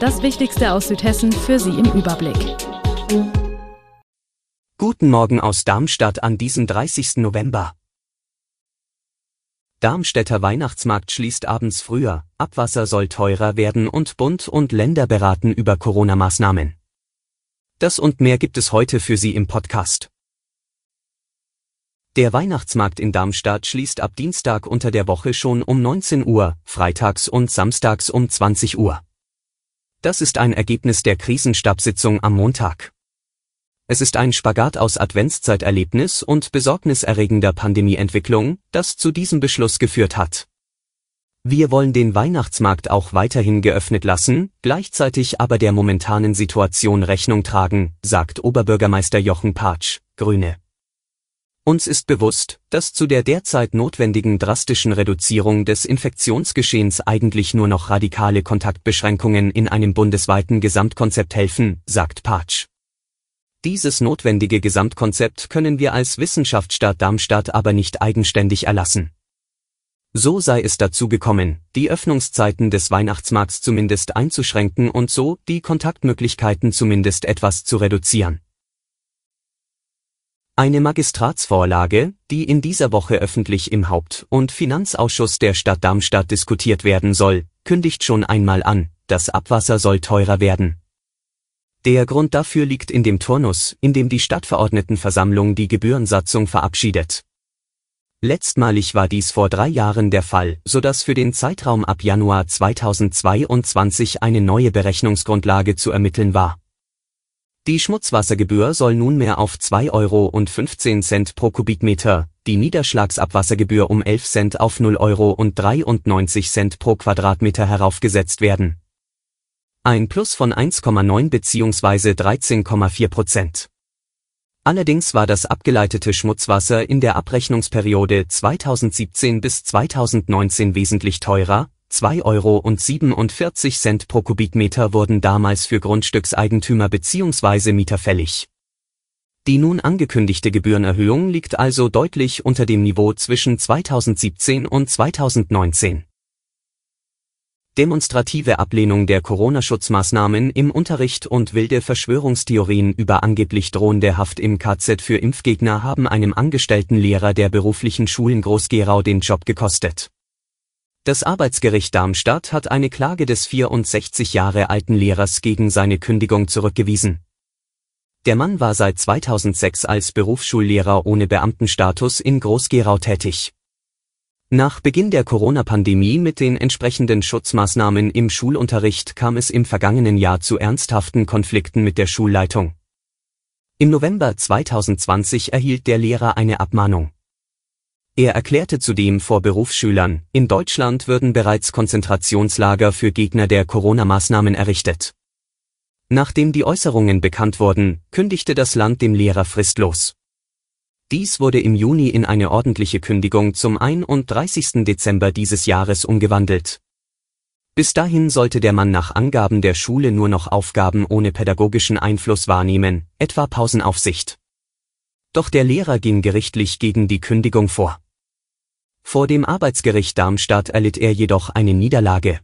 Das Wichtigste aus Südhessen für Sie im Überblick. Guten Morgen aus Darmstadt an diesem 30. November. Darmstädter Weihnachtsmarkt schließt abends früher, Abwasser soll teurer werden und Bund und Länder beraten über Corona-Maßnahmen. Das und mehr gibt es heute für Sie im Podcast. Der Weihnachtsmarkt in Darmstadt schließt ab Dienstag unter der Woche schon um 19 Uhr, freitags und samstags um 20 Uhr. Das ist ein Ergebnis der Krisenstabssitzung am Montag. Es ist ein Spagat aus Adventszeiterlebnis und besorgniserregender Pandemieentwicklung, das zu diesem Beschluss geführt hat. Wir wollen den Weihnachtsmarkt auch weiterhin geöffnet lassen, gleichzeitig aber der momentanen Situation Rechnung tragen, sagt Oberbürgermeister Jochen Patsch, Grüne. Uns ist bewusst, dass zu der derzeit notwendigen drastischen Reduzierung des Infektionsgeschehens eigentlich nur noch radikale Kontaktbeschränkungen in einem bundesweiten Gesamtkonzept helfen, sagt Patsch. Dieses notwendige Gesamtkonzept können wir als Wissenschaftsstaat Darmstadt aber nicht eigenständig erlassen. So sei es dazu gekommen, die Öffnungszeiten des Weihnachtsmarkts zumindest einzuschränken und so die Kontaktmöglichkeiten zumindest etwas zu reduzieren. Eine Magistratsvorlage, die in dieser Woche öffentlich im Haupt- und Finanzausschuss der Stadt Darmstadt diskutiert werden soll, kündigt schon einmal an, das Abwasser soll teurer werden. Der Grund dafür liegt in dem Turnus, in dem die Stadtverordnetenversammlung die Gebührensatzung verabschiedet. Letztmalig war dies vor drei Jahren der Fall, so dass für den Zeitraum ab Januar 2022 eine neue Berechnungsgrundlage zu ermitteln war. Die Schmutzwassergebühr soll nunmehr auf 2,15 Euro pro Kubikmeter, die Niederschlagsabwassergebühr um 11 Cent auf 0,93 Euro pro Quadratmeter heraufgesetzt werden. Ein Plus von 1,9 bzw. 13,4 Prozent. Allerdings war das abgeleitete Schmutzwasser in der Abrechnungsperiode 2017 bis 2019 wesentlich teurer, 2,47 Euro pro Kubikmeter wurden damals für Grundstückseigentümer bzw. Mieter fällig. Die nun angekündigte Gebührenerhöhung liegt also deutlich unter dem Niveau zwischen 2017 und 2019. Demonstrative Ablehnung der Corona-Schutzmaßnahmen im Unterricht und wilde Verschwörungstheorien über angeblich drohende Haft im KZ für Impfgegner haben einem angestellten Lehrer der beruflichen Schulen Groß-Gerau den Job gekostet. Das Arbeitsgericht Darmstadt hat eine Klage des 64 Jahre alten Lehrers gegen seine Kündigung zurückgewiesen. Der Mann war seit 2006 als Berufsschullehrer ohne Beamtenstatus in Groß-Gerau tätig. Nach Beginn der Corona-Pandemie mit den entsprechenden Schutzmaßnahmen im Schulunterricht kam es im vergangenen Jahr zu ernsthaften Konflikten mit der Schulleitung. Im November 2020 erhielt der Lehrer eine Abmahnung. Er erklärte zudem vor Berufsschülern, in Deutschland würden bereits Konzentrationslager für Gegner der Corona-Maßnahmen errichtet. Nachdem die Äußerungen bekannt wurden, kündigte das Land dem Lehrer fristlos. Dies wurde im Juni in eine ordentliche Kündigung zum 31. Dezember dieses Jahres umgewandelt. Bis dahin sollte der Mann nach Angaben der Schule nur noch Aufgaben ohne pädagogischen Einfluss wahrnehmen, etwa Pausenaufsicht. Doch der Lehrer ging gerichtlich gegen die Kündigung vor. Vor dem Arbeitsgericht Darmstadt erlitt er jedoch eine Niederlage.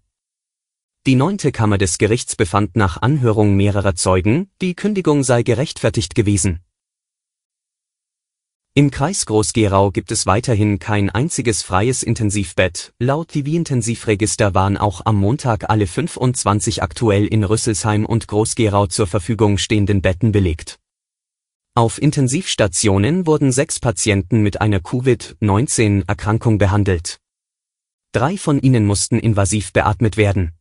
Die neunte Kammer des Gerichts befand nach Anhörung mehrerer Zeugen, die Kündigung sei gerechtfertigt gewesen. Im Kreis Groß-Gerau gibt es weiterhin kein einziges freies Intensivbett. Laut TV-Intensivregister waren auch am Montag alle 25 aktuell in Rüsselsheim und Groß-Gerau zur Verfügung stehenden Betten belegt. Auf Intensivstationen wurden sechs Patienten mit einer Covid-19-Erkrankung behandelt. Drei von ihnen mussten invasiv beatmet werden.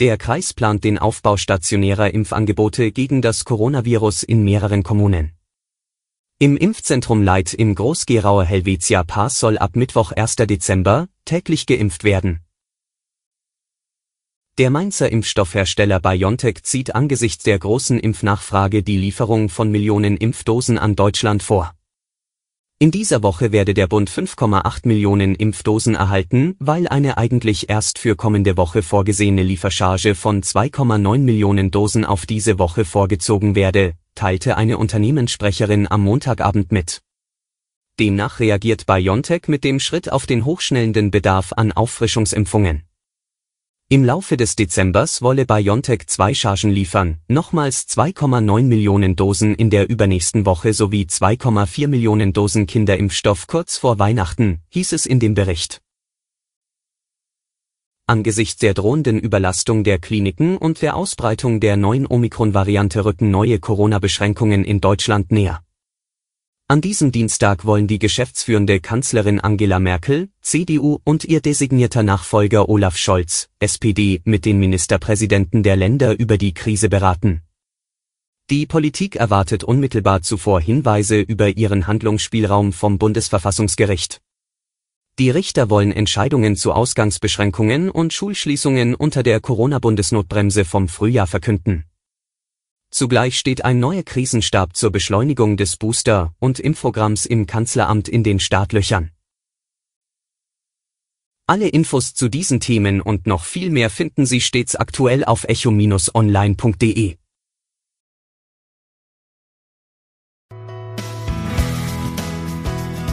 Der Kreis plant den Aufbau stationärer Impfangebote gegen das Coronavirus in mehreren Kommunen. Im Impfzentrum Leit im Groß-Gerauer Helvetia Pass soll ab Mittwoch 1. Dezember täglich geimpft werden Der Mainzer Impfstoffhersteller BioNTech zieht angesichts der großen Impfnachfrage die Lieferung von Millionen Impfdosen an Deutschland vor. In dieser Woche werde der Bund 5,8 Millionen Impfdosen erhalten, weil eine eigentlich erst für kommende Woche vorgesehene Liefercharge von 2,9 Millionen Dosen auf diese Woche vorgezogen werde, teilte eine Unternehmenssprecherin am Montagabend mit. Demnach reagiert BioNTech mit dem Schritt auf den hochschnellenden Bedarf an Auffrischungsimpfungen. Im Laufe des Dezembers wolle BioNTech zwei Chargen liefern, nochmals 2,9 Millionen Dosen in der übernächsten Woche sowie 2,4 Millionen Dosen Kinderimpfstoff kurz vor Weihnachten, hieß es in dem Bericht. Angesichts der drohenden Überlastung der Kliniken und der Ausbreitung der neuen Omikron-Variante rücken neue Corona-Beschränkungen in Deutschland näher. An diesem Dienstag wollen die geschäftsführende Kanzlerin Angela Merkel, CDU und ihr designierter Nachfolger Olaf Scholz, SPD, mit den Ministerpräsidenten der Länder über die Krise beraten. Die Politik erwartet unmittelbar zuvor Hinweise über ihren Handlungsspielraum vom Bundesverfassungsgericht. Die Richter wollen Entscheidungen zu Ausgangsbeschränkungen und Schulschließungen unter der Corona-Bundesnotbremse vom Frühjahr verkünden. Zugleich steht ein neuer Krisenstab zur Beschleunigung des Booster- und Impfprogramms im Kanzleramt in den Startlöchern. Alle Infos zu diesen Themen und noch viel mehr finden Sie stets aktuell auf echo-online.de.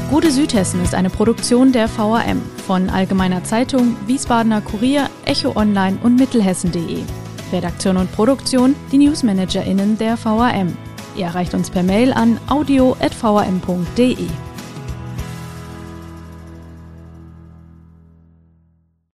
Gute Südhessen ist eine Produktion der VAM von Allgemeiner Zeitung, Wiesbadener Kurier, Echo Online und Mittelhessen.de. Redaktion und Produktion die NewsmanagerInnen der VAM. Ihr erreicht uns per Mail an audio.vam.de.